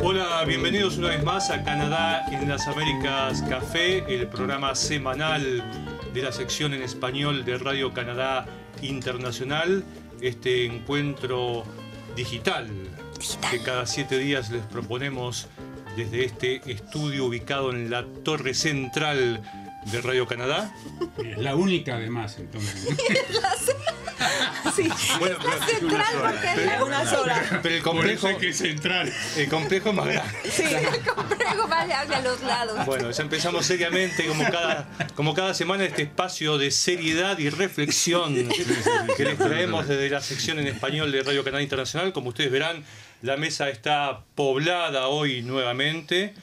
Hola, bienvenidos una vez más a Canadá en las Américas Café, el programa semanal de la sección en español de Radio Canadá Internacional, este encuentro digital, que cada siete días les proponemos desde este estudio ubicado en la torre central de Radio Canadá. Es la única además, entonces. Sí, Bueno, está pero- central porque es la una sola. Pero el complejo, que centrar. el complejo es más grande. Sí, el complejo más grande a los lados. Bueno, ya empezamos seriamente, como cada, como cada semana, este espacio de seriedad y reflexión que les traemos desde la sección en español de Radio Canal Internacional. Como ustedes verán, la mesa está poblada hoy nuevamente.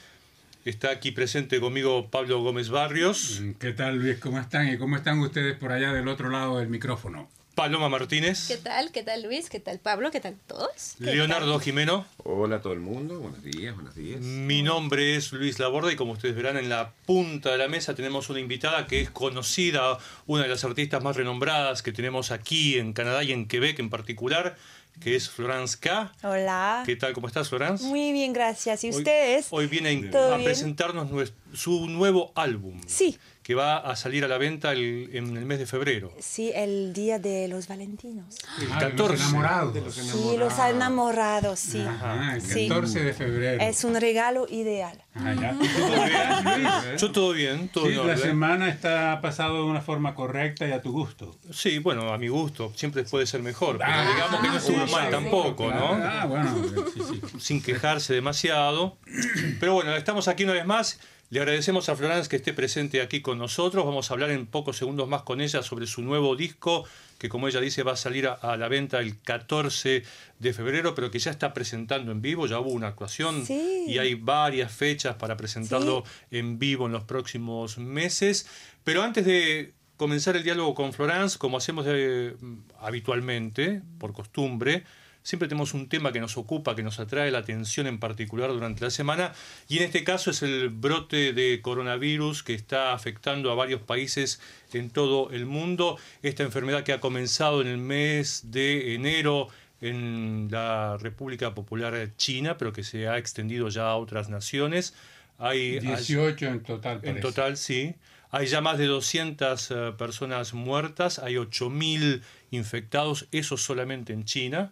Está aquí presente conmigo Pablo Gómez Barrios, ¿Qué tal, Luis? ¿Cómo están? ¿Y cómo están ustedes por allá del otro lado del micrófono? Paloma Martínez, ¿Qué tal? ¿Qué tal Luis? ¿Qué tal Pablo? ¿Qué tal todos? ¿Qué Leonardo Jimeno. Hola a todo el mundo, buenos días, buenos días. Mi nombre es Luis Laborda y como ustedes verán en la punta de la mesa tenemos una invitada que es conocida, una de las artistas más renombradas que tenemos aquí en Canadá y en Quebec en particular, que es Florence K. Hola. ¿Qué tal? ¿Cómo estás, Florence? Muy bien, gracias. ¿Y Hoy- ustedes? Hoy, viene a- presentarnos nues- su nuevo álbum. Sí. Que va a salir a la venta el- en el mes de febrero. Sí, el día de los valentinos. El Ah, de 14. Los enamorados. Sí, los enamorados, sí. Ajá, el Sí. 14 de febrero. Es un regalo ideal. Ah, ya. ¿Todo bien, Luis? Yo todo bien, todo Sí, la semana está pasado de una forma correcta y a tu gusto. Sí, bueno, a mi gusto, siempre puede ser mejor. Pero Ah, digamos que no estuvo sí, mal sí, tampoco, ¿no? Ah, bueno, sí, sí. sin quejarse demasiado. Pero bueno, estamos aquí una vez más. Le agradecemos a Florence que esté presente aquí con nosotros. Vamos a hablar en pocos segundos más con ella sobre su nuevo disco, que como ella dice va a salir a, a la venta el 14 de febrero, pero que ya está presentando en vivo, ya hubo una actuación Sí. y hay varias fechas para presentarlo en vivo en los próximos meses. Pero antes de comenzar el diálogo con Florence, como hacemos eh, habitualmente, por costumbre, Siempre tenemos un tema que nos ocupa, que nos atrae la atención en particular durante la semana, y en este caso es el brote de coronavirus que está afectando a varios países en todo el mundo. Esta enfermedad que ha comenzado en el mes de enero en la República Popular China, pero que se ha extendido ya a otras naciones. Hay 18 en total. en parece. total, sí. Hay ya más de 200 eh, personas muertas, hay 8.000 infectados, eso solamente en China.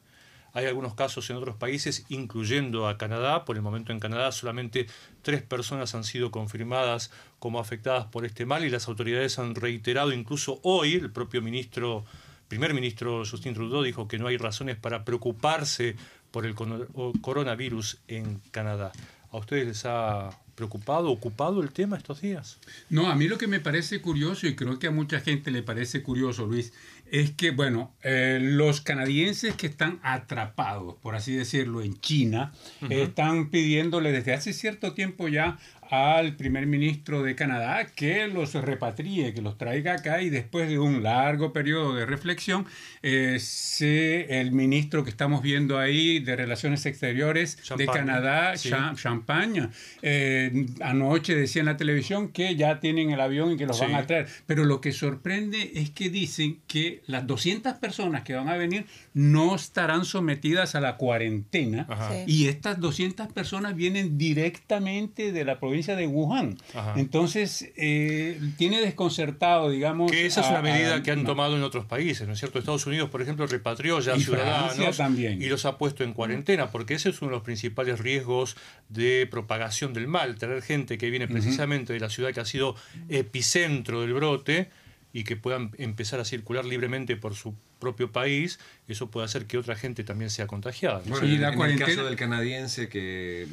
Hay algunos casos en otros países, incluyendo a Canadá. Por el momento en Canadá solamente tres personas han sido confirmadas como afectadas por este mal y las autoridades han reiterado, incluso hoy, el propio ministro, primer ministro Justin Trudeau dijo que no hay razones para preocuparse por el coronavirus en Canadá. ¿A ustedes les ha preocupado, ocupado el tema estos días? No, a mí lo que me parece curioso, y creo que a mucha gente le parece curioso, Luis, es que, bueno, eh, los canadienses que están atrapados, por así decirlo, en China, están pidiéndole desde hace cierto tiempo ya al primer ministro de Canadá que los repatrie, que los traiga acá y después de un largo periodo de reflexión, eh, se- el ministro que estamos viendo ahí de Relaciones Exteriores de Champagne, Canadá, sí. Cha- Champaña, eh, anoche decía en la televisión que ya tienen el avión y que los Sí. van a traer. Pero lo que sorprende es que dicen que las 200 personas que van a venir no estarán sometidas a la cuarentena. Sí. Y estas 200 personas vienen directamente de la provincia de Wuhan. Ajá. Entonces, eh, tiene desconcertado, digamos. Que esa es una medida a- que han no. tomado en otros países, ¿no es cierto? Estados Unidos, por ejemplo, repatrió ya Y ciudadanos Francia también. y los ha puesto en cuarentena, porque ese es uno de los principales riesgos de propagación del mal, tener gente que viene precisamente de la ciudad que ha sido epicentro del brote y que puedan empezar a circular libremente por su propio país, eso puede hacer que otra gente también sea contagiada. ¿no? Bueno, Sí, en, la en cuarentena- el caso del canadiense que,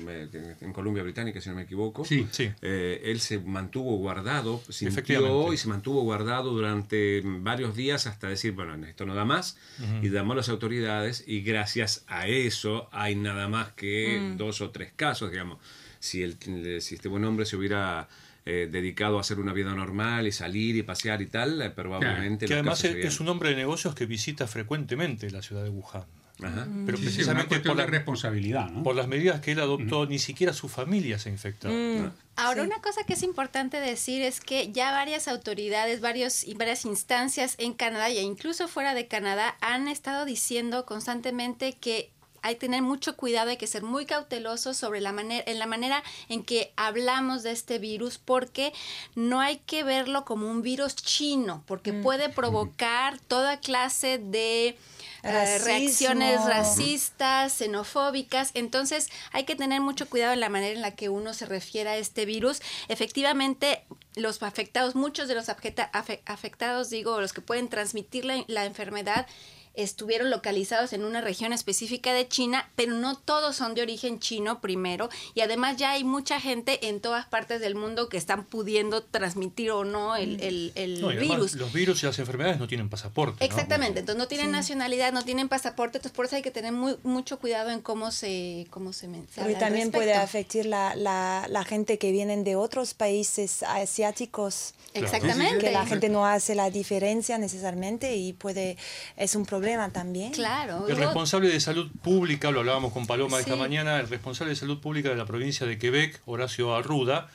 en Columbia Británica, si no me equivoco, Sí. Sí. eh, él se mantuvo guardado, sintió y se mantuvo guardado durante varios días hasta decir, bueno, esto no da más, y llamó a las autoridades y gracias a eso hay nada más que dos o tres casos, digamos. Si, el, si este buen hombre se hubiera eh, dedicado a hacer una vida normal y salir y pasear y tal, eh, probablemente... Que además es, un hombre de negocios que visita frecuentemente la ciudad de Wuhan. Ajá. Pero Sí, sí, una precisamente por, la- responsabilidad, ¿no? por las medidas que él adoptó, ni siquiera su familia se infectó. Mm, Ahora, Sí. una cosa que es importante decir es que ya varias autoridades, varios y varias instancias en Canadá e incluso fuera de Canadá han estado diciendo constantemente que hay que tener mucho cuidado, hay que ser muy cautelosos sobre la manera, en la manera en que hablamos de este virus, porque no hay que verlo como un virus chino, porque puede provocar toda clase de eh, reacciones racistas, xenofóbicas. Entonces hay que tener mucho cuidado en la manera en la que uno se refiere a este virus. Efectivamente, los afectados, muchos de los afecta- afe- afectados, digo, los que pueden transmitir la, la enfermedad, estuvieron localizados en una región específica de China, pero no todos son de origen chino primero, y además ya hay mucha gente en todas partes del mundo que están pudiendo transmitir o no el, el- el No, y virus. los virus y las enfermedades no tienen pasaporte. ¿no? Exactamente, entonces no tienen nacionalidad, no tienen pasaporte, entonces por eso hay que tener muy, mucho cuidado en cómo se, cómo se, habla al también puede afectar la, la, la gente que vienen de otros países asiáticos. Exactamente. Que la gente no hace la diferencia necesariamente y puede es un problema también. Claro. El responsable de salud pública, lo hablábamos con Paloma esta mañana, el responsable de salud pública de la provincia de Quebec, Horacio Arruda,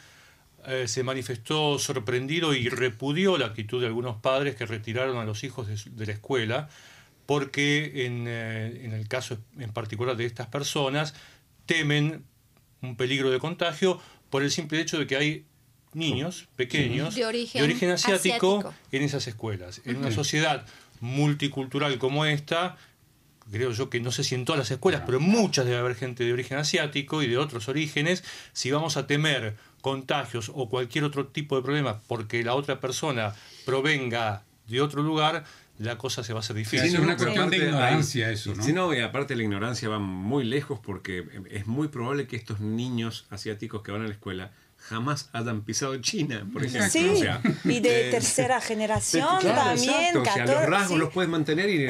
eh, se manifestó sorprendido y repudió la actitud de algunos padres que retiraron a los hijos de, la escuela, porque en, eh, en el caso en particular de estas personas temen un peligro de contagio por el simple hecho de que hay niños pequeños De origen asiático, asiático. en esas escuelas. En una sociedad multicultural como esta, creo yo que no sé si en todas las escuelas, pero en muchas debe haber gente de origen asiático y de otros orígenes, si vamos a temer contagios o cualquier otro tipo de problema porque la otra persona provenga de otro lugar, la cosa se va a hacer Sí, difícil. es una pero cuestión de ignorancia eso, ¿no? Sí, no, y aparte la ignorancia va muy lejos porque es muy probable que estos niños asiáticos que van a la escuela jamás hayan pisado China, por ejemplo. Sí, O sea, y de eh, tercera generación Claro, también. exacto. O sea, 14, los rasgos sí. los puedes mantener y,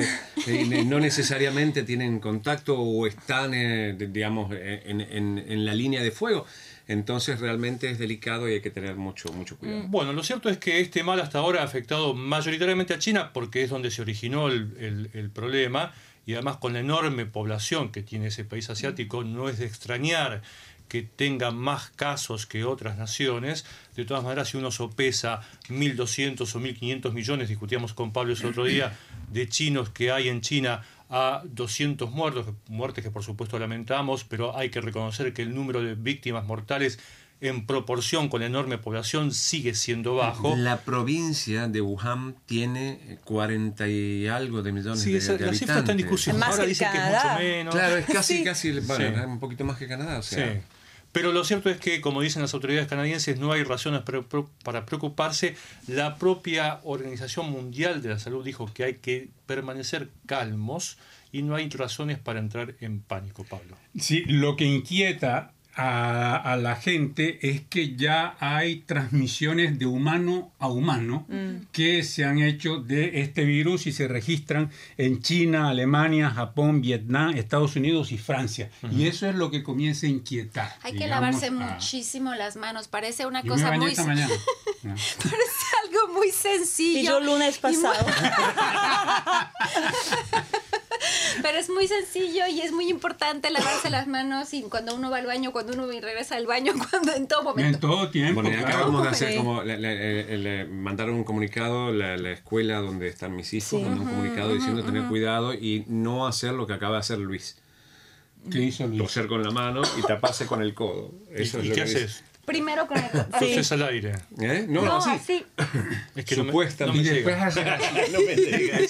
eh, no necesariamente tienen contacto o están, eh, digamos, eh, en, en- en la línea de fuego. Entonces realmente es delicado y hay que tener mucho, mucho cuidado. Bueno, lo cierto es que este mal hasta ahora ha afectado mayoritariamente a China porque es donde se originó el, el- el problema y además con la enorme población que tiene ese país asiático no es de extrañar que tenga más casos que otras naciones. De todas maneras, si uno sopesa 1.200 o 1.500 millones, discutíamos con Pablo ese otro día, de chinos que hay en China a 200 muertos, muertes que por supuesto lamentamos, pero hay que reconocer que el número de víctimas mortales en proporción con la enorme población sigue siendo bajo. La provincia de Wuhan tiene 40 y algo de millones Sí, de, esa- de la cifra está en discusión. Más Ahora que dicen que es mucho menos. Claro, es casi, Sí. casi, bueno, Sí. un poquito más que Canadá, o sea. Pero lo cierto es que, como dicen las autoridades canadienses, no hay razones para preocuparse. La propia Organización Mundial de la Salud dijo que hay que permanecer calmos y no hay razones para entrar en pánico, Pablo. Sí, lo que inquieta a, a la gente es que ya hay transmisiones de humano a humano que se han hecho de este virus y se registran en China, Alemania, Japón, Vietnam, Estados Unidos y Francia. Y eso es lo que comienza a inquietar. Hay que digamos, lavarse a- muchísimo las manos. Parece una Yo cosa muy esta mañana. Ah. parece algo muy sencillo. Y yo lunes y muy- pasado. Pero es muy sencillo y es muy importante lavarse las manos y cuando uno va al baño, cuando uno regresa al baño, cuando en todo En momento. todo tiempo. Bueno, claro. acabamos de hacer como le, le- le- le mandaron un comunicado la, la escuela donde están mis hijos, Sí. mandó un comunicado diciendo tener cuidado y no hacer lo que acaba de hacer Luis. ¿Qué hizo Luis? Toser con la mano y taparse con el codo. Eso ¿Y, es y lo qué que dice. Primero con el. Entonces al aire. ¿Eh? No, No, así. así. Es que no me- Supuestamente. no me hacer así. no me digas.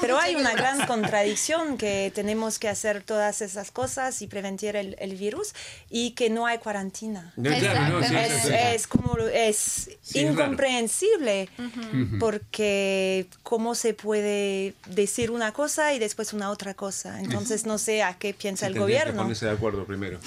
Pero hay una gran contradicción que tenemos que hacer todas esas cosas y prevenir el, el virus y que no hay cuarentena. No, claro, no, sí, es, sí, es como es Sí, es raro. incomprensible porque cómo se puede decir una cosa y después una otra cosa. Entonces no sé a qué piensa Sí, el tendría que gobierno. ponerse de acuerdo primero.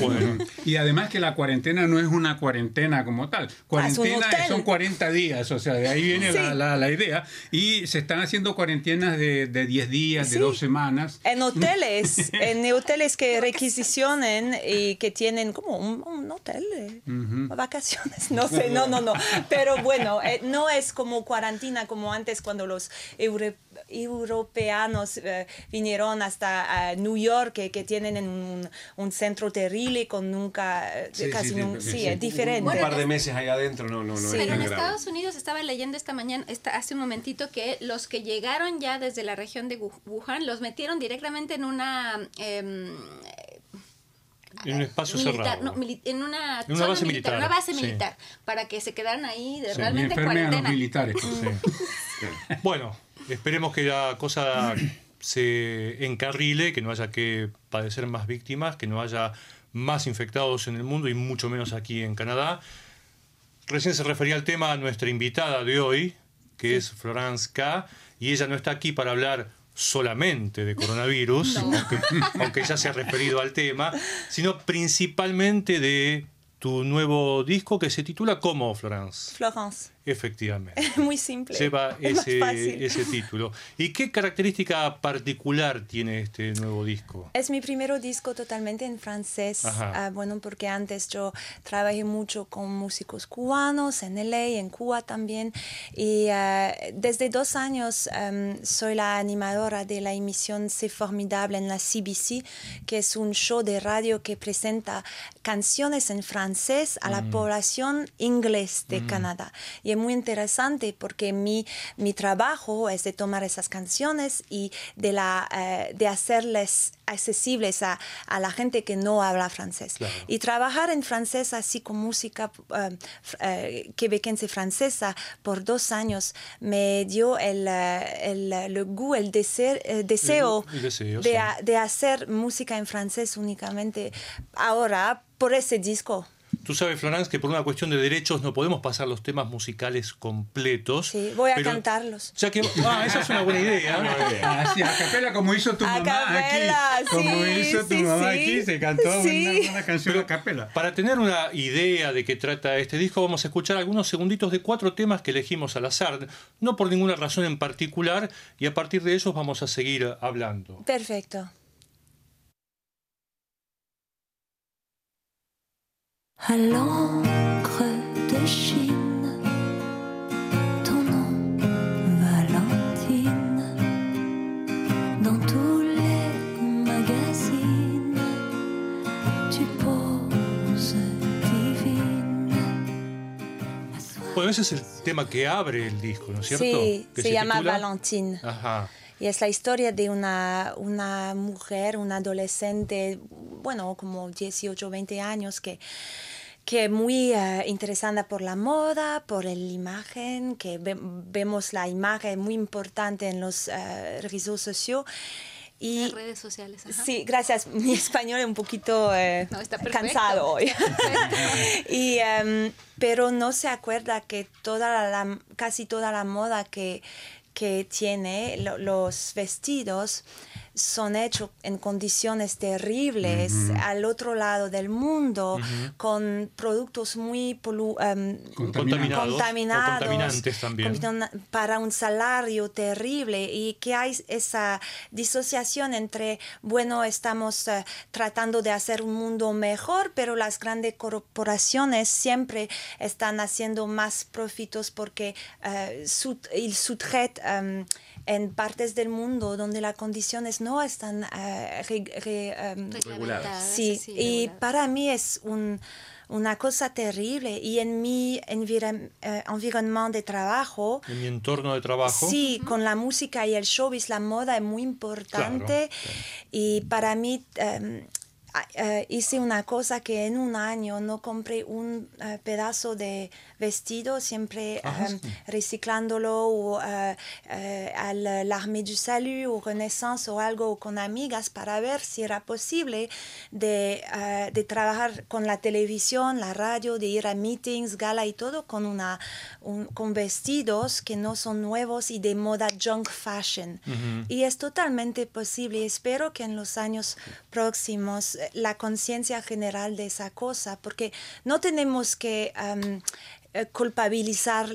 Bueno, Y además que la cuarentena no es una una cuarentena como tal. Cuarentena son 40 días, o sea, de ahí viene Sí. la, la- la idea. Y se están haciendo cuarentenas de, de 10 días, de Sí. dos semanas. En hoteles, en hoteles que requisicionen y que tienen como un, un hotel, eh, vacaciones, no sé, no, no, no. Pero bueno, eh, no es como cuarentena como antes cuando los euro- europeanos eh, vinieron hasta eh, New York, que, que tienen un, un centro terrible con nunca, eh, Sí, casi sí, nun- sí, sí, sí. es diferente. Un par de meses ahí adentro no, no, no Sí. es Pero en grave. Estados Unidos estaba leyendo esta mañana, esta, hace un momentito, que los que llegaron ya desde la región de Wu- Wuhan los metieron directamente en una... em, En un espacio militar, cerrado. no, en una, En una zona base militar, una base sí. militar, para que se quedaran ahí de Sí. Realmente enfermen a los cuarentena. militares. Sí. Bueno, esperemos que la cosa se encarrile, que no haya que padecer más víctimas, que no haya más infectados en el mundo y mucho menos aquí en Canadá. Recién se refería al tema a nuestra invitada de hoy, que es Florence K. Y ella no está aquí para hablar solamente de coronavirus, aunque, aunque ya se ha referido al tema, sino principalmente de tu nuevo disco que se titula ¿Cómo, Florence? Florence, Efectivamente. muy simple. Lleva es ese, ese título. ¿Y qué característica particular tiene este nuevo disco? Es mi primer disco totalmente en francés. Ah, bueno, porque antes yo trabajé mucho con músicos cubanos en LA, en Cuba también. Y ah, desde dos años em, soy la animadora de la emisión C'est Formidable en la CBC, que es un show de radio que presenta canciones en francés a la población inglés de Canadá. Y muy interesante porque mi, mi trabajo es de tomar esas canciones y de, la, eh, de hacerles accesibles a, a la gente que no habla francés. Claro. Y trabajar en francés así con música eh, eh, quebequense francesa por dos años me dio el, eh, el, el goût, el deseo, el deseo, El deseo, de, sí. a- de hacer música en francés únicamente ahora por ese disco. Tú sabes, Florence, que por una cuestión de derechos no podemos pasar los temas musicales completos. Sí, voy a pero cantarlos. Ya que, ah, esa es una buena idea. Así, a capela, como hizo tu A mamá capela, aquí. Como sí, hizo tu sí, mamá sí. aquí, se cantó Sí. una, una canción a capela. Para tener una idea de qué trata este disco, vamos a escuchar algunos segunditos de cuatro temas que elegimos al azar, no por ninguna razón en particular, y a partir de ellos vamos a seguir hablando. Perfecto. À l'encre de Chine, ton nom, Valentine, dans tous les magazines, tu poses divine. Bueno, ese es el tema que abre el disco, ¿no es cierto? Sí, Que se, llama titula- Valentine. Ajá. Y es la historia de una, una mujer, una adolescente, bueno, como 18, 20 años, que, que muy eh, interesada por la moda, por la imagen, que ve- vemos la imagen muy importante en los eh, redes sociales. Y, Las redes sociales. ajá. Sí, gracias. Mi español es un poquito eh, No, está cansado hoy. Y, em, pero no se acuerda que toda la, casi toda la moda que, que tiene, lo- los vestidos, son hechos en condiciones terribles al otro lado del mundo, con productos muy polu- em, Contaminados, contaminantes también. para un salario terrible y que hay esa disociación entre, bueno, estamos eh, tratando de hacer un mundo mejor, pero las grandes corporaciones siempre están haciendo más profitos porque eh, sut- ils sous-traitent, em, en partes del mundo donde las condiciones no están re- re- em, Reglamentadas, Sí, sí, y reguladas. para mí es un- una cosa terrible. Y en mi eh, environnement de trabajo, En mi entorno de trabajo. sí, con la música y el showbiz, la moda es muy importante. Y para mí em, eh, hice una cosa que en un año no compré un eh, pedazo de vestido, siempre em, sí. reciclándolo o eh, al l'Armée du Salut o Renaissance o algo con amigas para ver si era posible de, de trabajar con la televisión, la radio, de ir a meetings, gala y todo con, una, un- con vestidos que no son nuevos y de moda junk fashion. Y es totalmente posible. Espero que en los años próximos la conciencia general de esa cosa, porque no tenemos que um, eh, culpabilizar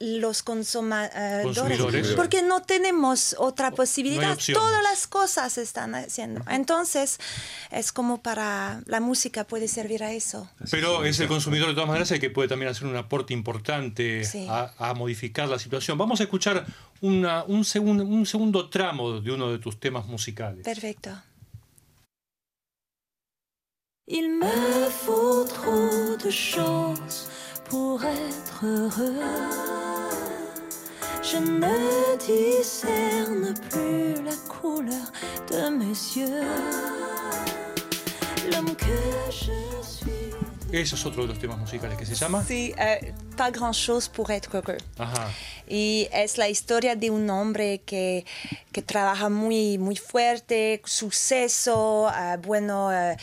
los consumadores, Consumidores. porque no tenemos otra posibilidad. Todas las cosas están haciendo. Entonces, es como para la música puede servir a eso. Pero es el consumidor de todas maneras el que puede también hacer un aporte importante Sí. a, a modificar la situación. Vamos a escuchar una- un, segun- un segundo tramo de uno de tus temas musicales. Perfecto. Il me faut trop de choses pour être heureux. Je ne discerne plus la couleur de mes yeux. L'homme que je suis. Ese es otro de los temas musicales que se llama. Sí, eh, pas grand chose pour être heureux. Ajá. Y es la historia de un hombre que, que trabaja muy, muy fuerte, suceso, eh, bueno, eh,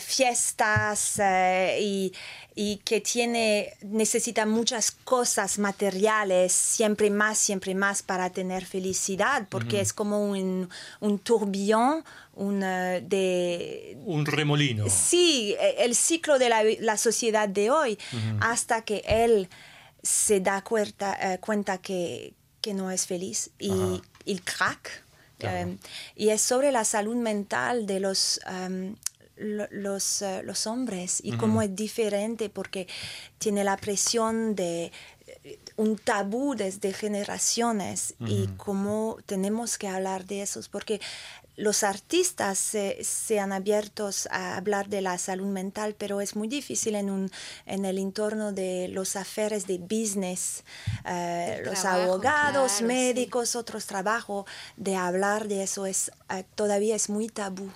fiestas eh, y, y que tiene, necesita muchas cosas materiales, siempre más, siempre más para tener felicidad, porque es como un, un tourbillon un, eh, de, Un remolino. Sí, e- el ciclo de la, la sociedad de hoy, hasta que él se da cuenta, eh, cuenta que, que no es feliz y el crack. Claro. eh, y es sobre la salud mental de los, em, los, eh, los hombres y cómo es diferente porque tiene la presión de eh, un tabú desde generaciones y cómo tenemos que hablar de esos porque los artistas se, se han abiertos a hablar de la salud mental, pero es muy difícil en, un, en el entorno de los aferes de business, eh, los trabajo, abogados, claro, sí. médicos, otros trabajos, de hablar de eso es eh, todavía es muy tabú.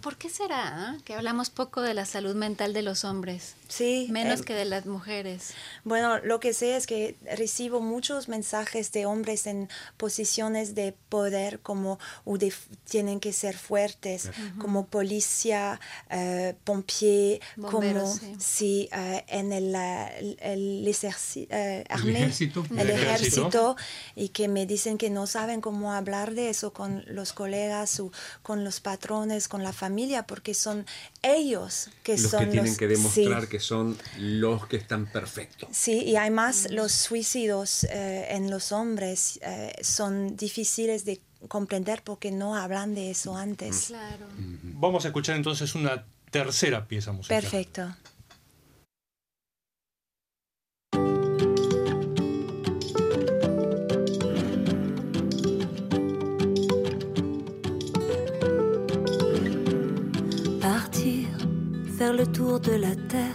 ¿Por qué será ah, que hablamos poco de la salud mental de los hombres? Sí, Menos em, que de las mujeres. Bueno, lo que sé es que recibo muchos mensajes de hombres en posiciones de poder como o de, tienen que ser fuertes, como policía, eh, pompier, Bomberos, como sí. sí, eh, en el, eh, el, el ejerci- eh, armé, ejército. el El ejército. ejército, y que me dicen que no saben cómo hablar de eso con los colegas o con los patrones, con la familia, porque son ellos que los son que tienen los que demostrar sí. que son los que están perfectos. Sí, y además los suicidios eh, en los hombres eh, son difíciles de comprender porque no hablan de eso antes. Claro. Vamos a escuchar entonces una tercera pieza musical. Perfecto. Le tour de la terre,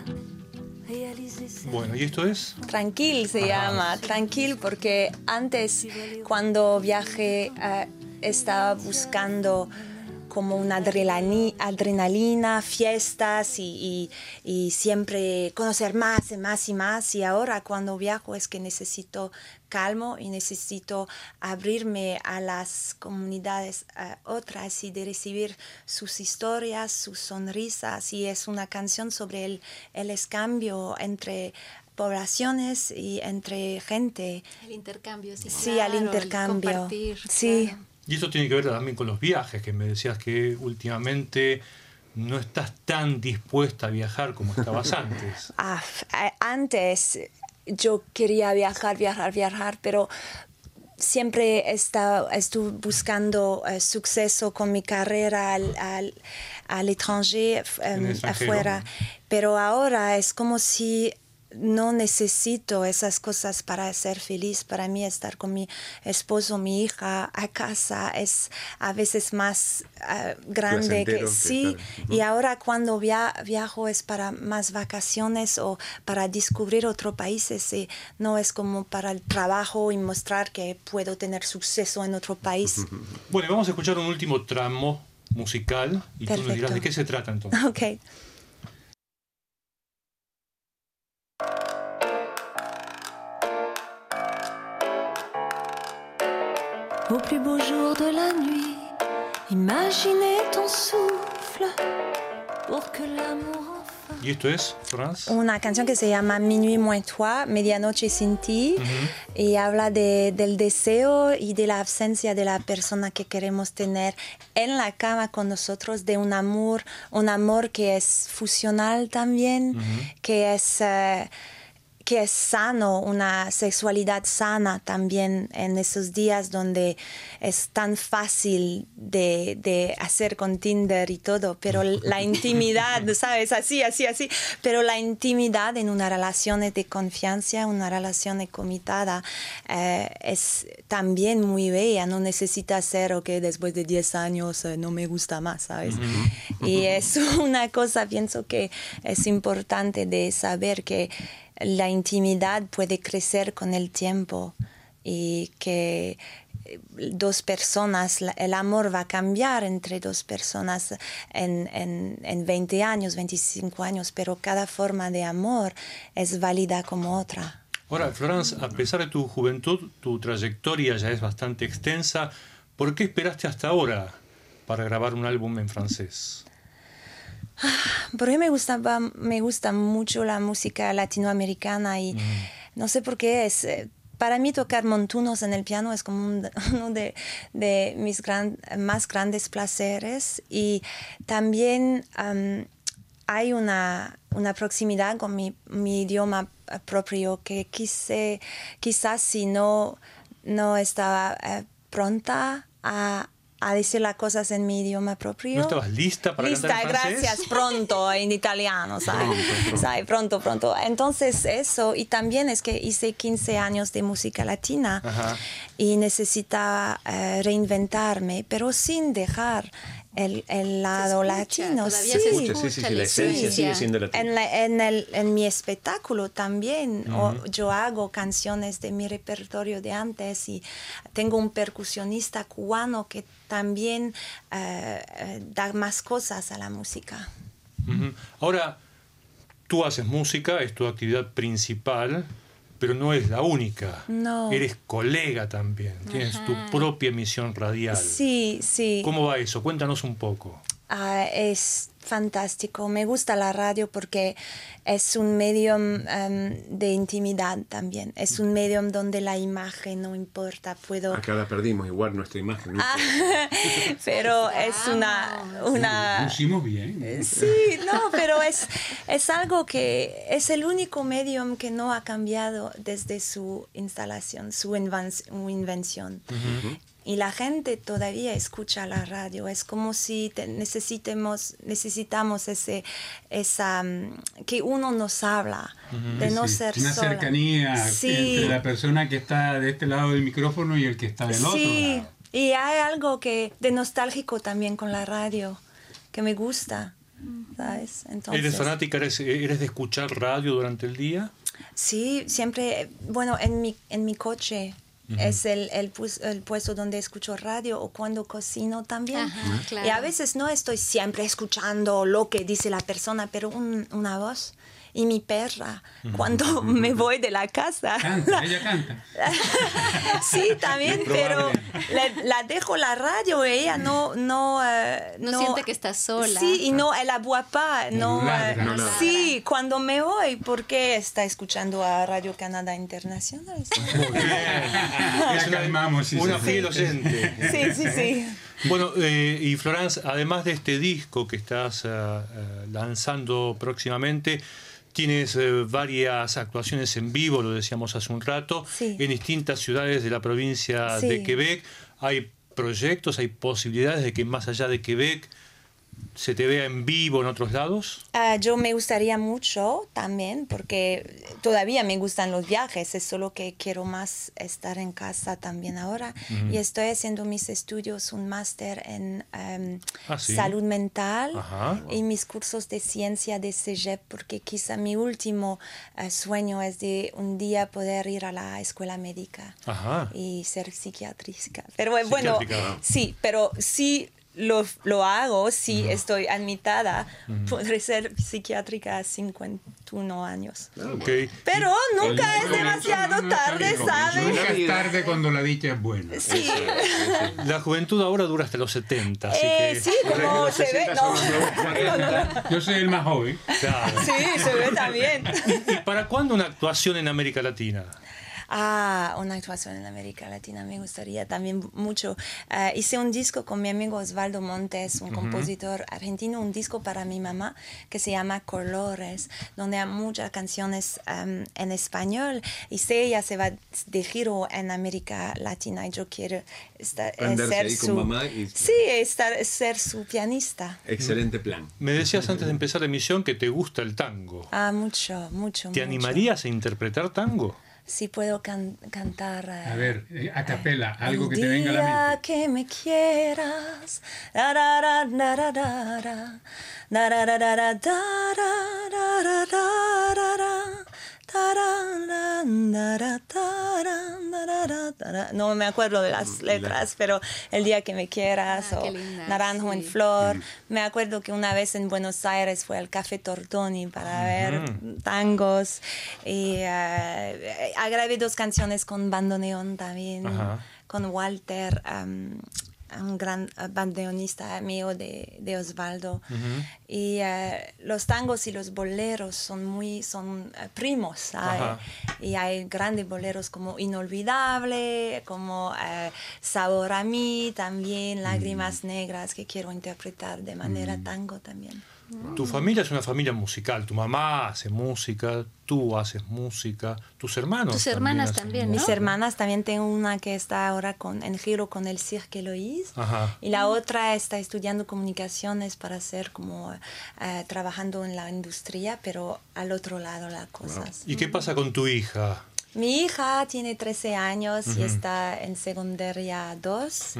réaliser ses Bueno, ¿y esto es? Tranquil se llama, tranquil porque antes cuando viajé eh, estaba buscando como una adrenalina, adrenalina fiestas y, y- y siempre conocer más y más y más y ahora cuando viajo es que necesito calmo y necesito abrirme a las comunidades otras y de recibir sus historias, sus sonrisas y es una canción sobre el, el escambio entre poblaciones y entre gente. El intercambio, sí. Sí, claro, al el intercambio. compartir, Sí. claro. Y esto tiene que ver también con los viajes, que me decías que últimamente no estás tan dispuesta a viajar como estabas antes. Ah, a- antes yo quería viajar, viajar, viajar, pero siempre estaba, estuve buscando eh, suceso con mi carrera al, al, al étranger, el em, extranjero. afuera. Pero ahora es como si no necesito esas cosas para ser feliz. Para mí estar con mi esposo, mi hija a casa es a veces más ah, grande que sí. Y ahora cuando via- viajo es para más vacaciones o para descubrir otro país, ese no es como para el trabajo y mostrar que puedo tener suceso en otro país. Bueno, y vamos a escuchar un último tramo musical y tú nos dirás de qué se trata entonces. Ok. Au plus beau jour de la nuit, imaginez ton souffle pour que l'amour ¿Y esto es, France? Una canción que se llama Minuit moins toi, Medianoche sin ti, y habla de, del deseo y de la ausencia de la persona que queremos tener en la cama con nosotros, de un amor, un amor que es fusional también, que es... eh, que es sano, una sexualidad sana también en esos días donde es tan fácil de, de hacer con Tinder y todo, pero la intimidad, ¿sabes? Así, así, así, pero la intimidad en una relación de confianza, una relación comitada, eh, es también muy bella, no necesita ser o que después de 10 años eh, no me gusta más, ¿sabes? Y es una cosa, pienso que es importante de saber que la intimidad puede crecer con el tiempo y que eh, dos personas, el amor va a cambiar entre dos personas en, en, en 20 años, 25 años, pero cada forma de amor es válida como otra. Ahora, Florence, a pesar de tu juventud, tu trayectoria ya es bastante extensa. ¿Por qué esperaste hasta ahora para grabar un álbum en francés? Porque me gusta, me gusta mucho la música latinoamericana y no sé por qué es. eh, Para mí tocar montunos en el piano es como un- uno de, de mis gran- más grandes placeres y también am, hay una, una proximidad con mi, mi idioma propio que quise, quizás si no, no estaba eh, pronta a, a decir las cosas en mi idioma propio. ¿No estabas lista para Lista, cantar en francés? gracias, pronto en italiano, ¿sabes? Pronto, pronto. Entonces eso, y también es que hice 15 años de música latina Ajá. y necesitaba eh, reinventarme, pero sin dejar el, el lado escucha, latino. sí. se Escucha, sí, sí, sí, la esencia sigue siendo latina. En, la- en, el, en mi espectáculo también, o- yo hago canciones de mi repertorio de antes y tengo un percusionista cubano que también eh, eh, da más cosas a la música. Ujú. Ahora, tú haces música, es tu actividad principal, pero no es la única. No. Eres colega también, tienes tu propia emisión radial. Sí, sí. ¿Cómo va eso? Cuéntanos un poco. Ah, es fantástico. Me gusta la radio porque es un medium em, de intimidad también. Es un medium donde la imagen no importa. Puedo Acá la perdimos, igual nuestra imagen. ¿no? Ah, pero es una, una Pusimos bien. sí, no, pero es, es algo que es el único medium que no ha cambiado desde su instalación, su invención. Y la gente todavía escucha la radio. Es como si te- necesitemos, necesitamos ese, esa, mm, que uno nos habla, de no Sí, ser una sola. cercanía Sí. entre la persona que está de este lado del micrófono y el que está del otro Sí, y hay algo que de nostálgico también con la radio que me gusta, ¿sabes? Entonces, ¿Eres fanática, eres, eres de escuchar radio durante el día? Sí, siempre, bueno, en mi, en mi coche es el, el, el puesto donde escucho radio o cuando cocino también. Ajá, claro. Y a veces no estoy siempre escuchando lo que dice la persona, pero un- una voz. Y mi perra, cuando me voy de la casa. Canta, ella canta. Sí, también, pero la, la dejo la radio ella no no eh, No siente que está sola. Sí, y no el abuapá, no, No ladra. eh, No ladra. Sí, cuando me voy, porque está escuchando a Radio Canadá Internacional. Sí, una fiel oyente. Sí, sí, sí. Bueno, eh, y Florence, además de este disco que estás eh, lanzando próximamente, tienes eh, varias actuaciones en vivo, lo decíamos hace un rato, Sí. en distintas ciudades de la provincia Sí. de Quebec. Hay proyectos, hay posibilidades de que más allá de Quebec se te vea en vivo en otros lados. Ah, yo me gustaría mucho también, porque todavía me gustan los viajes, es solo que quiero más estar en casa también ahora. Y estoy haciendo mis estudios, un máster en em, Ah, sí. salud mental Ajá. y mis cursos de ciencia de CEGEP, porque quizá mi último eh, sueño es de un día poder ir a la escuela médica Ajá. y ser psiquiátrica. Pero eh, bueno, sí, pero sí lo, lo hago si estoy admitada. Podré ser psiquiátrica a 51 años. Ok. Pero nunca es demasiado tarde, Nunca ¿sabes? es tarde cuando la dicha es buena. Sí, La juventud ahora dura hasta los 70, así eh, que... sí, como se ve. No. Yo soy el más joven. Claro. Sí, se ve también. ¿Y para cuándo una actuación en América Latina? Ah, una actuación en América Latina me gustaría también mucho. Eh, hice un disco con mi amigo Osvaldo Montes, un compositor argentino, un disco para mi mamá que se llama Colores, donde hay muchas canciones en español. Y si ella se va de giro en América Latina y yo quiero estar, eh, ser su... mamá y- Sí, estar, ser su pianista. Excelente plan. Me decías antes de empezar la emisión que te gusta el tango. Ah, mucho, mucho. ¿Te mucho. animarías a interpretar tango? Si puedo can- cantar. eh, A ver, eh, a capela, algo que te venga a la día mente. que me quieras. No me acuerdo de las letras, pero El día que me quieras ah, o Naranjo en flor. Me acuerdo que una vez en Buenos Aires fue al Café Tortoni para ver tangos. Y uh, grabé dos canciones con bandoneón también, con Walter un gran uh, bandoneonista mío de, de Osvaldo. Y eh, los tangos y los boleros son muy son eh, primos. Y hay grandes boleros como Inolvidable, como eh, Sabor a mí, también Lágrimas Negras, que quiero interpretar de manera tango también. Tu familia es una familia musical. Tu mamá hace música, tú haces música, tus hermanos. Tus hermanas también. Mis hermanas también tengo una que está ahora con, en giro con el Cirque Ajá. y la otra está estudiando comunicaciones para ser como eh, trabajando en la industria, pero al otro lado las cosas. ¿Y qué pasa con tu hija? Mi hija tiene 13 años y está en secundaria 2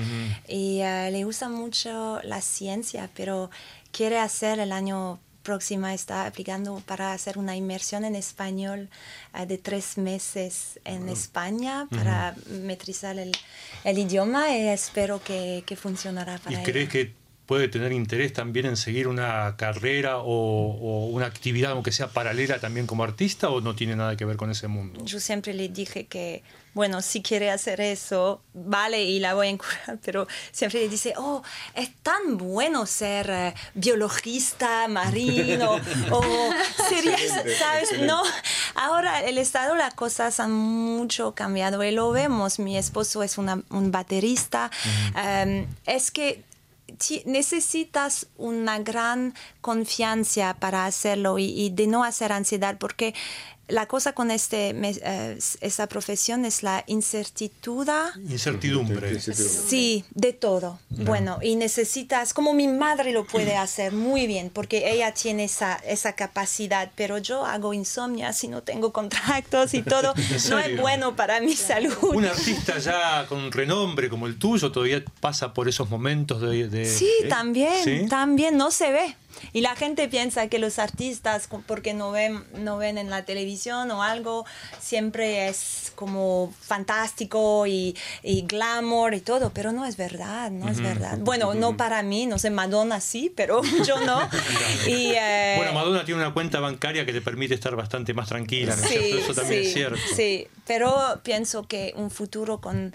y eh, le gusta mucho la ciencia, pero quiere hacer el año próximo, está aplicando para hacer una inmersión en español eh, de tres meses en España para metrizar el, el idioma y espero que, que funcionará para ¿Y ella. crees que puede tener interés también en seguir una carrera o, o una actividad, aunque sea paralela también como artista, o no tiene nada que ver con ese mundo? yo siempre le dije que, bueno, si quiere hacer eso, vale, y la voy a encurar, pero siempre le dice, oh, es tan bueno ser eh, biologista, marino, o sería, ¿sabes? No, ahora el estado, las cosas han mucho cambiado y lo vemos. Mi esposo es una- un baterista. em, es que necesitas una gran confianza para hacerlo y, y de no hacer ansiedad, porque la cosa con este, me- eh, esta profesión es la incertidumbre. Incertidumbre. Sí, de todo. Bueno, y necesitas, como mi madre lo puede hacer muy bien, porque ella tiene esa, esa capacidad, pero yo hago insomnia si no tengo contratos y todo. no es bueno para mi salud. Un artista ya con renombre como el tuyo todavía pasa por esos momentos de... de- Sí, ¿eh? también, ¿Sí? también no se ve. Y la gente piensa que los artistas, porque no ven, no ven en la televisión o algo, siempre es como fantástico y, y glamour y todo, pero no es verdad, no es verdad. Bueno, no para mí, no sé, Madonna sí, pero yo no. Y, eh, Bueno, Madonna tiene una cuenta bancaria que te permite estar bastante más tranquila, ¿no es cierto? Eso también sí, es cierto. Sí, pero pienso que un futuro con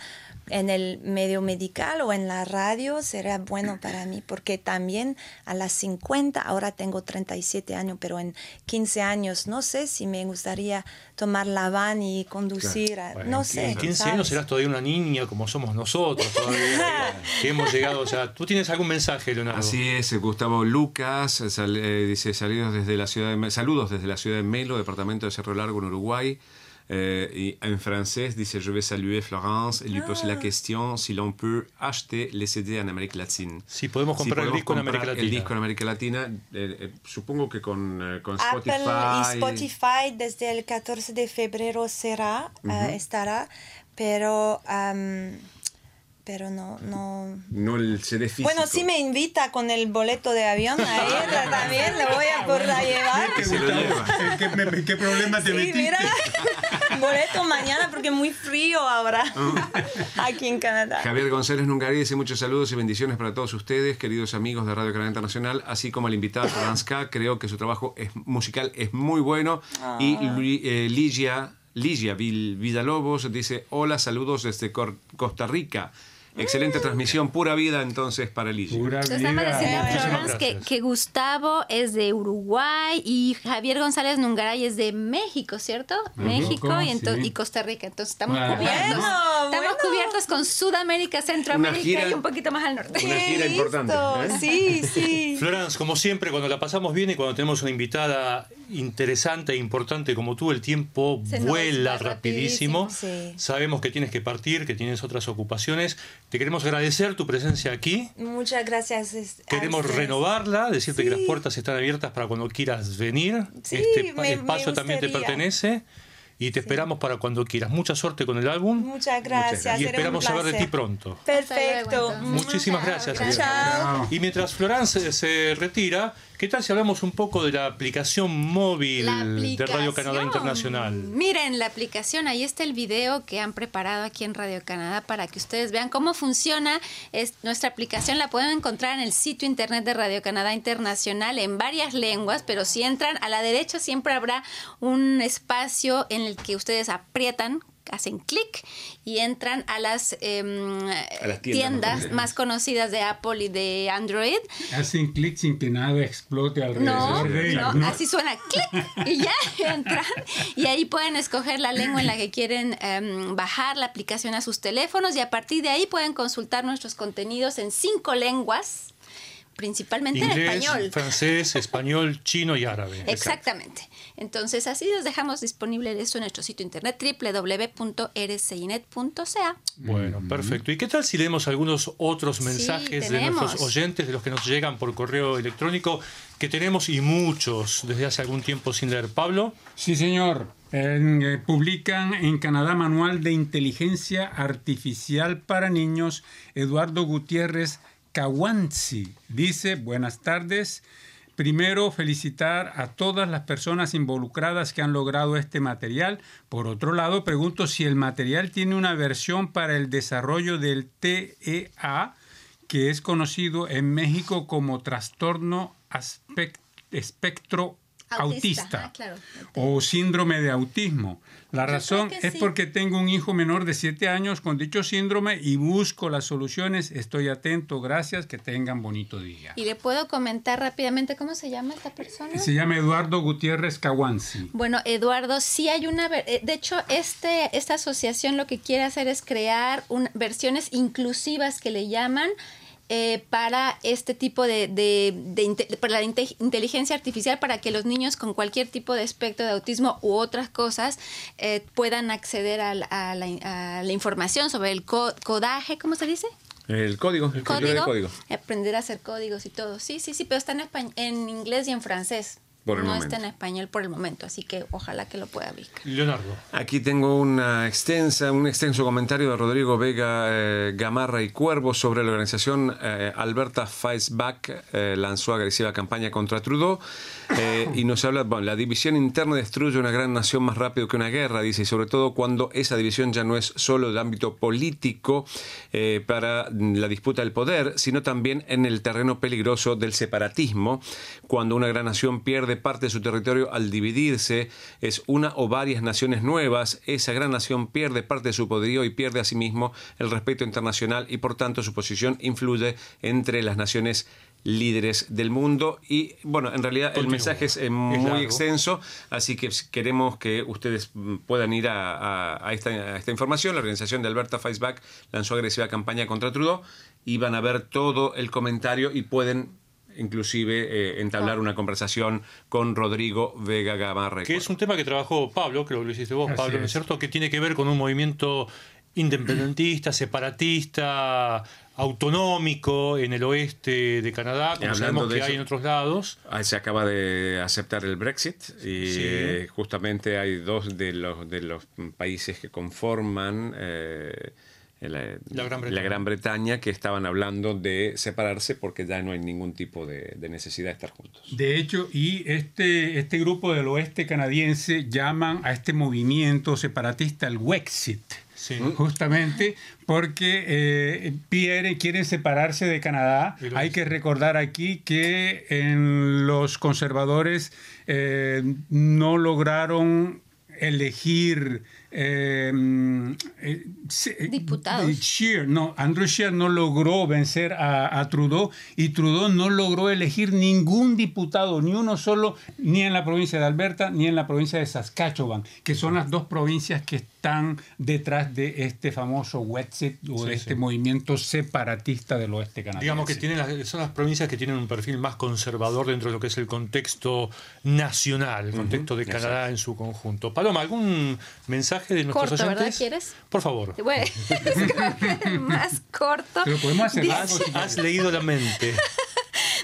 en el medio medical o en la radio será bueno para mí porque también a las 50, ahora tengo 37 años, pero en 15 años no sé si me gustaría tomar la van y conducir, a- Bueno, no en sé. 15 ¿sabes? años serás todavía una niña como somos nosotros todavía, que, que hemos llegado, o sea, ¿tú tienes algún mensaje, Leonardo? Así es, Gustavo Lucas sal- eh, dice salidos desde la ciudad de, saludos desde la ciudad de Melo, departamento de Cerro Largo en Uruguay. Eh, y en francés dice Je vais saluer Florence et lui poser la question si l'on peut acheter les CD en América Latina. Si podemos Si comprar el podemos disco en comprar América Latina. El disco en América Latina, eh, eh, supongo que con, eh, con Apple Spotify. y Spotify desde el 14 de febrero será, estará, pero, pero no, no, No el CD físico. Bueno, si me invita con el boleto de avión a ir también, lo voy a por la llevar. ¿Qué, qué problema te Sí, metiste? mira, boleto mañana porque es muy frío ahora aquí en Canadá. Javier González Nungari dice muchos saludos y bendiciones para todos ustedes, queridos amigos de Radio Canadá Internacional, así como al invitado K. Creo que su trabajo es, musical es muy bueno. Y Lu- eh, Ligia, Ligia Vil- Villalobos dice, hola, saludos desde Cor- Costa Rica. Excelente transmisión, pura vida entonces para Ligia. Pura vida. Florence que, Gustavo es de Uruguay y Javier González Nungaray es de México, ¿cierto? México y, sí. y Costa Rica. Entonces estamos Bueno, cubiertos. bueno. estamos cubiertos con Sudamérica, Centroamérica gira- y un poquito más al norte. Una gira importante. ¿eh? Sí, sí. Florence, como siempre, cuando la pasamos bien y cuando tenemos una invitada interesante e importante como tú, el tiempo Se vuela rapidísimo. rapidísimo, sí. Sabemos que tienes que partir, que tienes otras ocupaciones. Te queremos agradecer tu presencia aquí. Muchas gracias. Queremos ustedes. renovarla, decirte que las puertas están abiertas para cuando quieras venir. Sí, este me- espacio me también te pertenece y te esperamos para cuando quieras. Mucha suerte con el álbum Muchas gracias. y será un esperamos saber de ti pronto. Perfecto. Muchísimas gracias. Gracias. Chao. Y mientras Florence se retira, ¿qué tal si hablamos un poco de la aplicación móvil La de Radio Canadá. Internacional? Miren la aplicación, ahí está el video que han preparado aquí en Radio Canadá para que ustedes vean cómo funciona. Es, nuestra aplicación la pueden encontrar en el sitio internet de Radio Canadá Internacional en varias lenguas, pero si entran a la derecha siempre habrá un espacio en el que ustedes aprietan hacen clic y entran a las, em, A las tiendas más tiendas conocidas. más conocidas de Apple y de Android Hacen clic sin que nada explote no, alrededor de ellos. no, así suena clic y ya entran y ahí pueden escoger la lengua en la que quieren em, bajar la aplicación a sus teléfonos y a partir de ahí pueden consultar nuestros contenidos en cinco lenguas, principalmente en español. francés, español, chino y árabe. Exactamente. Entonces así les dejamos disponible eso en nuestro sitio internet www.rcinet.ca. Bueno, perfecto. ¿Y qué tal si leemos algunos otros Sí, mensajes de nuestros oyentes, de los que nos llegan por correo electrónico, que tenemos y muchos desde hace algún tiempo sin leer? Pablo, Sí, señor. Eh, publican en Canadá Manual de Inteligencia Artificial para Niños Eduardo Gutiérrez Cawanzi. Dice, buenas tardes. Primero, felicitar a todas las personas involucradas que han logrado este material. Por otro lado, pregunto si el material tiene una versión para el desarrollo del TEA, que es conocido en México como trastorno espectro Autista, autista, ah, claro. o síndrome de autismo. La Yo razón es sí. porque tengo un hijo menor de 7 años con dicho síndrome y busco las soluciones. Estoy atento, gracias, que tengan bonito día. Y le puedo comentar rápidamente cómo se llama esta persona. Se llama Eduardo Gutiérrez Cawanzi. Bueno, Eduardo, sí hay una... eh, De hecho, este, esta asociación lo que quiere hacer es crear un- versiones inclusivas que le llaman eh, para este tipo de, de- de para la inte- inteligencia artificial, para que los niños con cualquier tipo de espectro de autismo u otras cosas eh, puedan acceder a la, a la- a la información sobre el co- codaje, ¿cómo se dice? El código, el código de código. Aprender a hacer códigos y todo. Sí, sí, sí, pero está en, españ- en inglés y en francés. Por el no momento. está en español por el momento, así que ojalá que lo pueda ver. Leonardo. Aquí tengo una extensa, un extenso comentario de Rodrigo Vega eh, Gamarra y Cuervo sobre la organización eh, Alberta Fights Back eh, lanzó agresiva campaña contra Trudeau eh, y nos habla, bueno, la división interna destruye una gran nación más rápido que una guerra, dice, y sobre todo cuando esa división ya no es solo de ámbito político eh, para la disputa del poder, sino también en el terreno peligroso del separatismo, cuando una gran nación pierde parte de su territorio al dividirse, es una o varias naciones nuevas, esa gran nación pierde parte de su poderío y pierde asimismo el respeto internacional y por tanto su posición influye entre las naciones líderes del mundo. Y bueno en realidad el mensaje es eh, Es muy largo. extenso así que queremos que ustedes mm, puedan ir a, a- a esta, a esta información. La organización de Alberta Fights Back lanzó agresiva campaña contra Trudeau y van a ver todo el comentario y pueden inclusive eh, entablar una conversación con Rodrigo Vega Gamarra Que es un tema que trabajó Pablo, creo que lo hiciste vos, Así Pablo, ¿no es cierto? Que tiene que ver con un movimiento independentista, separatista, autonómico en el oeste de Canadá, como sabemos que eso- hay en otros lados. Ah, Se acaba de aceptar el Brexit y Sí. eh, justamente hay dos de los, de los países que conforman eh, la, La Gran Bretaña. la Gran Bretaña, que estaban hablando de separarse porque ya no hay ningún tipo de, de necesidad de estar juntos. De hecho, y este, este grupo del oeste canadiense llaman a este movimiento separatista el Wexit. Sí. Justamente porque eh, Pierre quieren separarse de Canadá. Hay que recordar aquí que en los conservadores eh, no lograron elegir eh, eh, Diputados. eh, Scheer, no, Andrew Scheer no logró vencer a, a Trudeau y Trudeau no logró elegir ningún diputado, ni uno solo, ni en la provincia de Alberta, ni en la provincia de Saskatchewan, que son las dos provincias que están detrás de este famoso Wexit o de este sí. movimiento separatista del oeste canadiense. Digamos que tienen las- son las provincias que tienen un perfil más conservador dentro de lo que es el contexto nacional, el contexto de Canadá en su conjunto. Paloma, ¿algún mensaje de nuestros Corto, ¿verdad? oyentes? ¿Quieres? Por favor. Bueno, es más corto. Pero podemos hacer Dice- algo si Has leído la mente.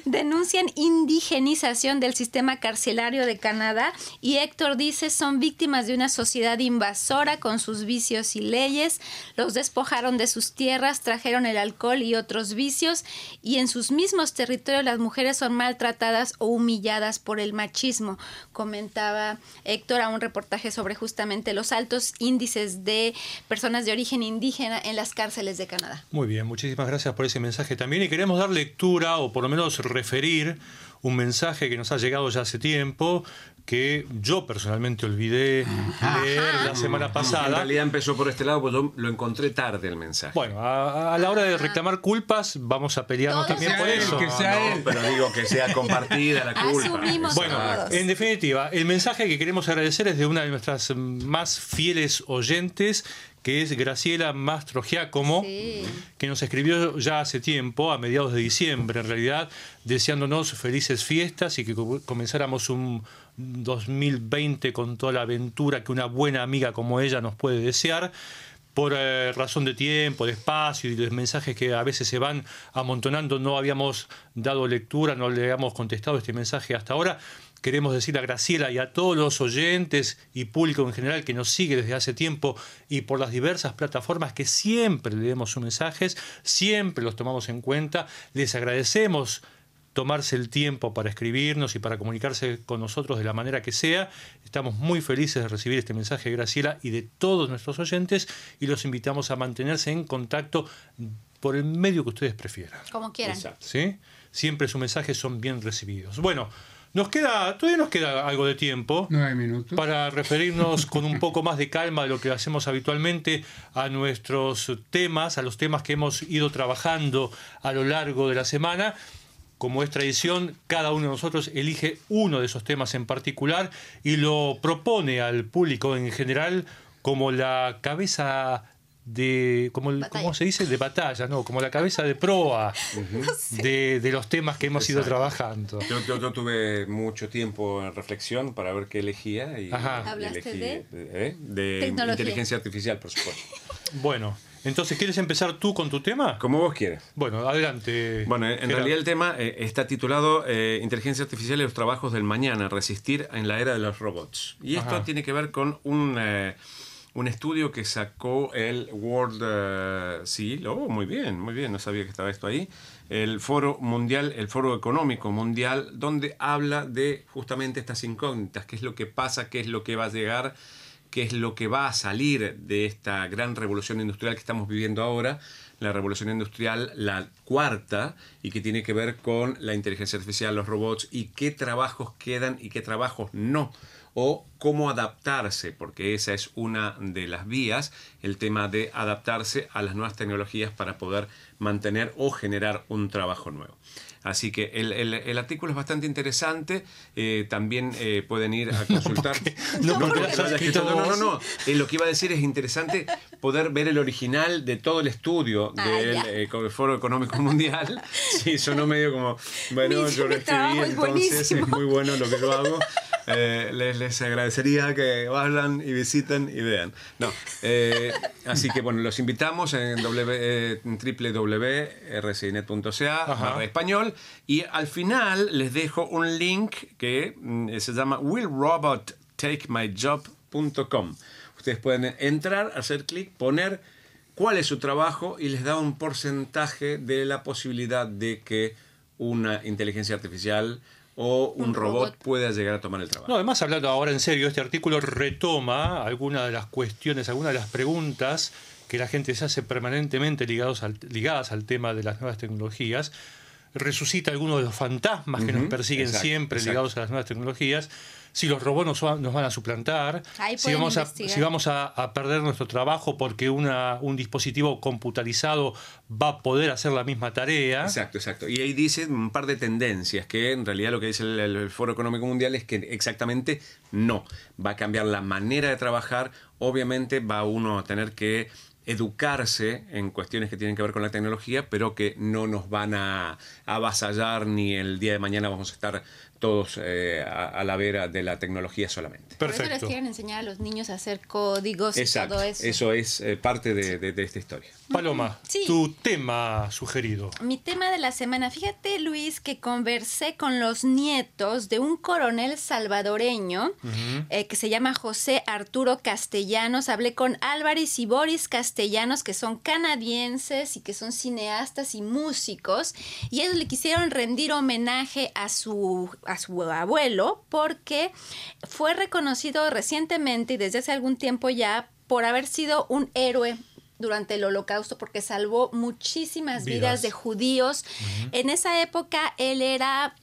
Denuncian indigenización del sistema carcelario de Canadá y Héctor dice son víctimas de una sociedad invasora con sus vicios y leyes, los despojaron de sus tierras, trajeron el alcohol y otros vicios y en sus mismos territorios las mujeres son maltratadas o humilladas por el machismo, comentaba Héctor a un reportaje sobre justamente los altos índices de personas de origen indígena en las cárceles de Canadá. Muy bien, muchísimas gracias por ese mensaje también y queremos dar lectura o por lo menos referir un mensaje que nos ha llegado ya hace tiempo que yo personalmente olvidé leer la semana En pasada. realidad empezó por este lado, pues yo lo encontré tarde el mensaje. Bueno, a, a la hora de reclamar culpas vamos a pelearnos Todos también por él, eso. que sea él. pero digo que sea compartida la culpa. Asumimos Bueno, todos. en definitiva, el mensaje que queremos agradecer es de una de nuestras mm, más fieles oyentes, que es Graciela Mastro Giacomo, Sí. que nos escribió ya hace tiempo, a mediados de diciembre en realidad, deseándonos felices fiestas y que co- comenzáramos un 2020 con toda la aventura que una buena amiga como ella nos puede desear. Por eh, razón de tiempo, de espacio y de los mensajes que a veces se van amontonando, no habíamos dado lectura, no le habíamos contestado este mensaje hasta ahora. Queremos decirle a Graciela y a todos los oyentes y público en general que nos sigue desde hace tiempo y por las diversas plataformas que siempre leemos sus mensajes, siempre los tomamos en cuenta. Les agradecemos tomarse el tiempo para escribirnos y para comunicarse con nosotros de la manera que sea. Estamos muy felices de recibir este mensaje de Graciela y de todos nuestros oyentes y los invitamos a mantenerse en contacto por el medio que ustedes prefieran. Como quieran. Siempre sus mensajes son bien recibidos. Bueno, nos queda, todavía nos queda algo de tiempo Nueve minutos. para referirnos con un poco más de calma de lo que hacemos habitualmente a nuestros temas, a los temas que hemos ido trabajando a lo largo de la semana. Como es tradición, cada uno de nosotros elige uno de esos temas en particular y lo propone al público en general como la cabeza de, como el- Batalla. ¿cómo se dice? De batalla, ¿no? Como la cabeza de proa de, de los temas que hemos ido trabajando. Yo, yo- yo tuve mucho tiempo en reflexión para ver qué elegía y, ¿Hablaste elegí de? ¿eh? de Tecnología. inteligencia artificial, por supuesto. Bueno, entonces, ¿quieres empezar tú con tu tema? Como vos quieras. Bueno, adelante. Bueno, en realidad el tema eh, está titulado eh, Inteligencia Artificial y los trabajos del mañana, resistir en la era de los robots. Y esto Ajá. tiene que ver con un, eh, un estudio que sacó el World eh, Seal. Oh, muy bien, muy bien, no sabía que estaba esto ahí. El Foro Mundial, el Foro Económico Mundial, donde habla de justamente estas incógnitas, qué es lo que pasa, qué es lo que va a llegar qué es lo que va a salir de esta gran revolución industrial que estamos viviendo ahora, la revolución industrial, la cuarta, y que tiene que ver con la inteligencia artificial, los robots, y qué trabajos quedan y qué trabajos no, o cómo adaptarse, porque esa es una de las vías, el tema de adaptarse a las nuevas tecnologías para poder mantener o generar un trabajo nuevo. Así que el, el- el artículo es bastante interesante. eh, también eh, pueden ir a consultar. no, porque escrito no, no, vos. no, no. Eh, lo que iba a decir es interesante poder ver el original de todo el estudio Ah, del eh, Foro Económico Mundial. Sí, sonó medio como, bueno, Mi- yo lo escribí, es entonces buenísimo. es muy bueno lo que yo hago. Eh, les, les agradecería que vayan y visiten y vean. No, eh, así que bueno, los invitamos en eh, www.rcinet.ca español y al final les dejo un link que mm, se llama willrobottakemyjob.com. Ustedes pueden entrar, hacer clic, poner cuál es su trabajo y les da un porcentaje de la posibilidad de que una inteligencia artificial o un, Un robot, robot. pueda llegar a tomar el trabajo. No, además, hablando ahora en serio, este artículo retoma algunas de las cuestiones, algunas de las preguntas que la gente se hace permanentemente ligados al- ligadas al tema de las nuevas tecnologías. Resucita algunos de los fantasmas que nos persiguen exacto, siempre exacto. ligados a las nuevas tecnologías. Si los robots nos, va- nos van a suplantar, si vamos, a, investigar. si vamos a, a perder nuestro trabajo porque una, un dispositivo computarizado va a poder hacer la misma tarea. Exacto, exacto. Y ahí dice un par de tendencias que en realidad lo que dice el, el Foro Económico Mundial es que exactamente no. Va a cambiar la manera de trabajar. Obviamente va uno a tener que educarse en cuestiones que tienen que ver con la tecnología, pero que no nos van a avasallar ni el día de mañana vamos a estar todos eh, a, a la vera de la tecnología solamente. Por eso les Perfecto. quieren enseñar a los niños a hacer códigos y Exacto. todo eso. Eso es eh, parte de, de- de esta historia. Paloma, Sí. tu tema sugerido. Mi tema de la semana, fíjate Luis que conversé con los nietos de un coronel salvadoreño eh, que se llama José Arturo Castellanos. Hablé con Álvarez y Boris Castellanos que son canadienses y que son cineastas y músicos y ellos le quisieron rendir homenaje a su, a su abuelo porque fue reconocido recientemente y desde hace algún tiempo ya por haber sido un héroe durante el holocausto porque salvó muchísimas vidas, Vidas. de judíos. En esa época él era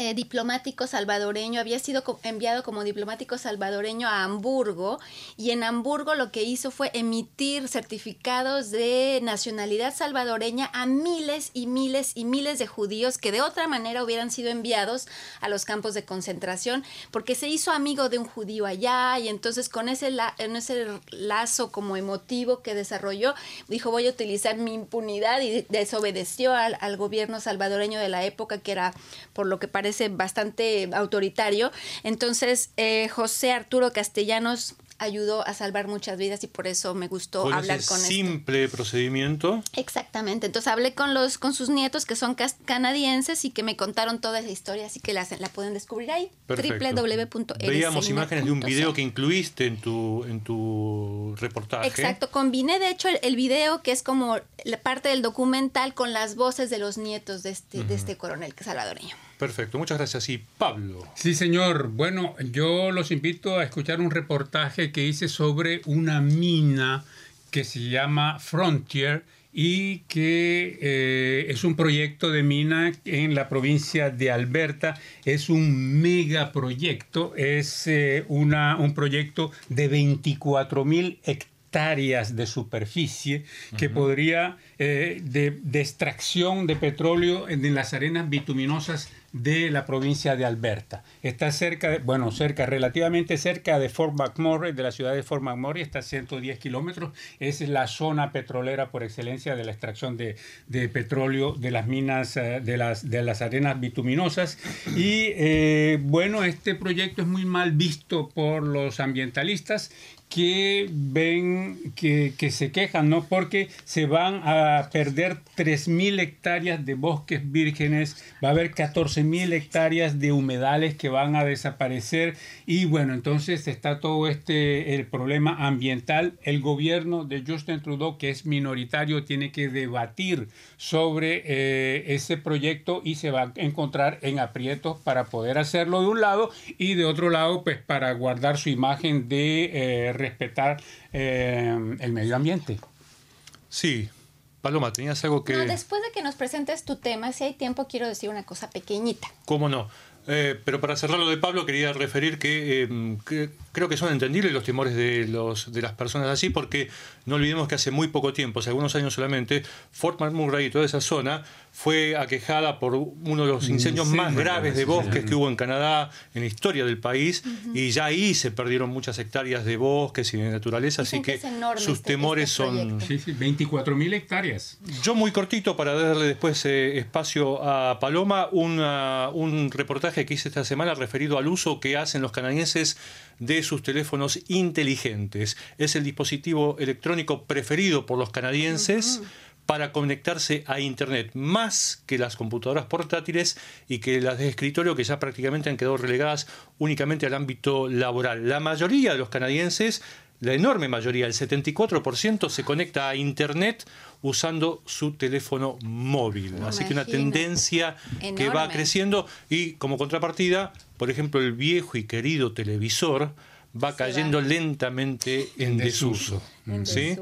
eh, diplomático salvadoreño, había sido enviado como diplomático salvadoreño a Hamburgo y en Hamburgo lo que hizo fue emitir certificados de nacionalidad salvadoreña a miles y miles y miles de judíos que de otra manera hubieran sido enviados a los campos de concentración porque se hizo amigo de un judío allá y entonces con ese, la- en ese lazo como emotivo que desarrolló dijo voy a utilizar mi impunidad y desobedeció al, al gobierno salvadoreño de la época que era por lo que parece bastante autoritario. Entonces, eh, José Arturo Castellanos ayudó a salvar muchas vidas y por eso me gustó Con hablar ese con esto. simple procedimiento. Exactamente. Entonces hablé con los con sus nietos que son canadienses y que me contaron toda esa historia, así que la, la pueden descubrir ahí. Www.eresseñor.cl. Veíamos imágenes de un video que incluiste en tu, en tu reportaje. Exacto, combiné de hecho el, el video que es como la parte del documental con las voces de los nietos de este, de este coronel salvadoreño. Perfecto, muchas gracias. Y Pablo, Sí, señor. Bueno, yo los invito a escuchar un reportaje que hice sobre una mina que se llama Frontier y que eh, es un proyecto de mina en la provincia de Alberta. Es un megaproyecto, es eh, una, un proyecto de 24 mil hectáreas de superficie que podría eh, de, de extracción de petróleo en las arenas bituminosas de la provincia de Alberta. Está cerca, de, bueno, cerca, relativamente cerca de Fort McMurray, de la ciudad de Fort McMurray, está a 110 kilómetros. Es la zona petrolera por excelencia de la extracción de, de petróleo de las minas, eh, de, las, de las arenas bituminosas. Y eh, bueno, este proyecto es muy mal visto por los ambientalistas que ven, que, que, se quejan, ¿no? Porque se van a perder 3.000 hectáreas de bosques vírgenes, va a haber 14.000 hectáreas de humedales que van a desaparecer y bueno, entonces está todo este, el problema ambiental. El gobierno de Justin Trudeau, que es minoritario, tiene que debatir sobre eh, ese proyecto y se va a encontrar en aprietos para poder hacerlo de un lado y de otro lado, pues para guardar su imagen de... Eh, respetar eh, el medio ambiente. Sí. Paloma, tenías algo que... No, después de que nos presentes tu tema, si hay tiempo, quiero decir una cosa pequeñita. ¿Cómo no? Eh, pero para cerrar lo de Pablo, quería referir que, eh, que, creo que son entendibles los temores de, los, de las personas así, porque no olvidemos que hace muy poco tiempo, hace algunos años solamente, Fort McMurray y toda esa zona fue aquejada por uno de los incendios sí, más graves de bosques que hubo en Canadá en la historia del país, uh -huh. y ya ahí se perdieron muchas hectáreas de bosques y de naturaleza, Dicen así que, que sus este, temores este son... Sí, sí, 24 mil hectáreas. Yo muy cortito para darle después eh, espacio a Paloma, una, un reportaje que hice esta semana referido al uso que hacen los canadienses de sus teléfonos inteligentes. Es el dispositivo electrónico preferido por los canadienses. Uh -huh para conectarse a Internet, más que las computadoras portátiles y que las de escritorio que ya prácticamente han quedado relegadas únicamente al ámbito laboral. La mayoría de los canadienses la enorme mayoría, el 74%, se conecta a Internet usando su teléfono móvil. Así que una tendencia que va creciendo y como contrapartida, por ejemplo, el viejo y querido televisor va cayendo lentamente en, desuso. ¿sí?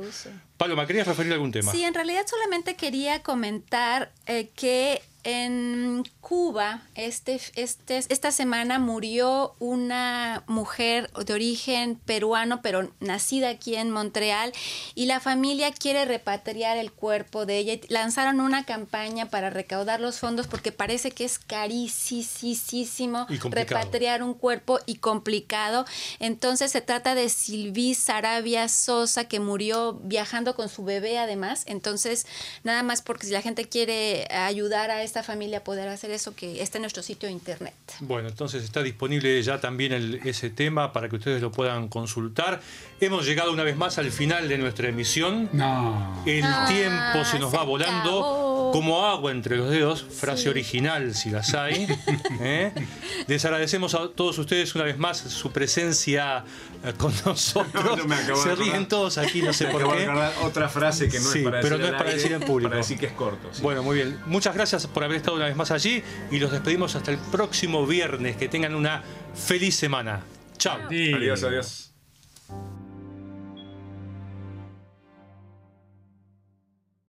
Paloma, ¿querías referir algún tema? Sí, en realidad solamente quería comentar eh, que en Cuba, este, este, esta semana murió una mujer de origen peruano, pero nacida aquí en Montreal, y la familia quiere repatriar el cuerpo de ella. Lanzaron una campaña para recaudar los fondos porque parece que es carísimo repatriar un cuerpo y complicado. Entonces se trata de Silvi Sarabia Sosa, que murió viajando con su bebé además. Entonces, nada más porque si la gente quiere ayudar a esta familia poder hacer eso, que está en nuestro sitio de internet. Bueno, entonces está disponible ya también ese tema para que ustedes lo puedan consultar. Hemos llegado una vez más al final de nuestra emisión. No. El tiempo se nos va volando como agua entre los dedos, frase original si las hay. ¿eh? Les agradecemos a todos ustedes una vez más su presencia con nosotros. se ríen todos aquí, no sé por qué. Otra frase que no es para pero decir no es para decir en público. Para decir que es corto. Bueno, muy bien. Muchas gracias por haber estado una vez más allí y los despedimos hasta el próximo viernes. Que tengan una feliz semana. Chao. Adiós, adiós.